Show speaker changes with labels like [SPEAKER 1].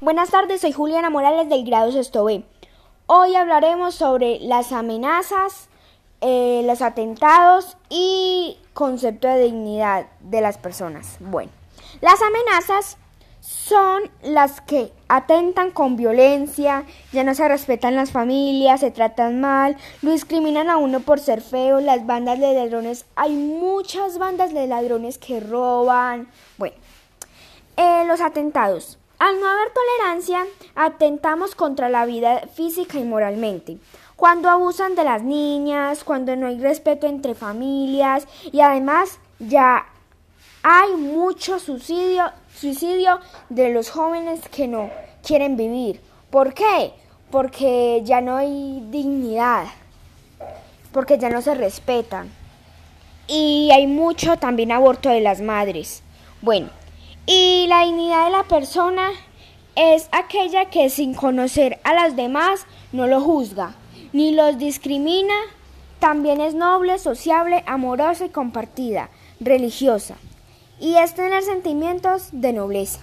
[SPEAKER 1] Buenas tardes, soy Juliana Morales del grado Sexto B. Hoy hablaremos sobre las amenazas, eh, los atentados y concepto de dignidad de las personas. Bueno, las amenazas son las que atentan con violencia, ya no se respetan las familias, se tratan mal, lo discriminan a uno por ser feo, las bandas de ladrones, hay muchas bandas de ladrones que roban. Bueno, eh, los atentados. Al no haber tolerancia, atentamos contra la vida física y moralmente. Cuando abusan de las niñas, cuando no hay respeto entre familias y además ya hay mucho suicidio, de los jóvenes que no quieren vivir. ¿Por qué? Porque ya no hay dignidad, porque ya no se respetan. Y hay mucho también aborto de las madres. Bueno, y la dignidad de la persona es aquella que sin conocer a las demás no lo juzga, ni los discrimina, también es noble, sociable, amorosa y compartida, religiosa, y es tener sentimientos de nobleza.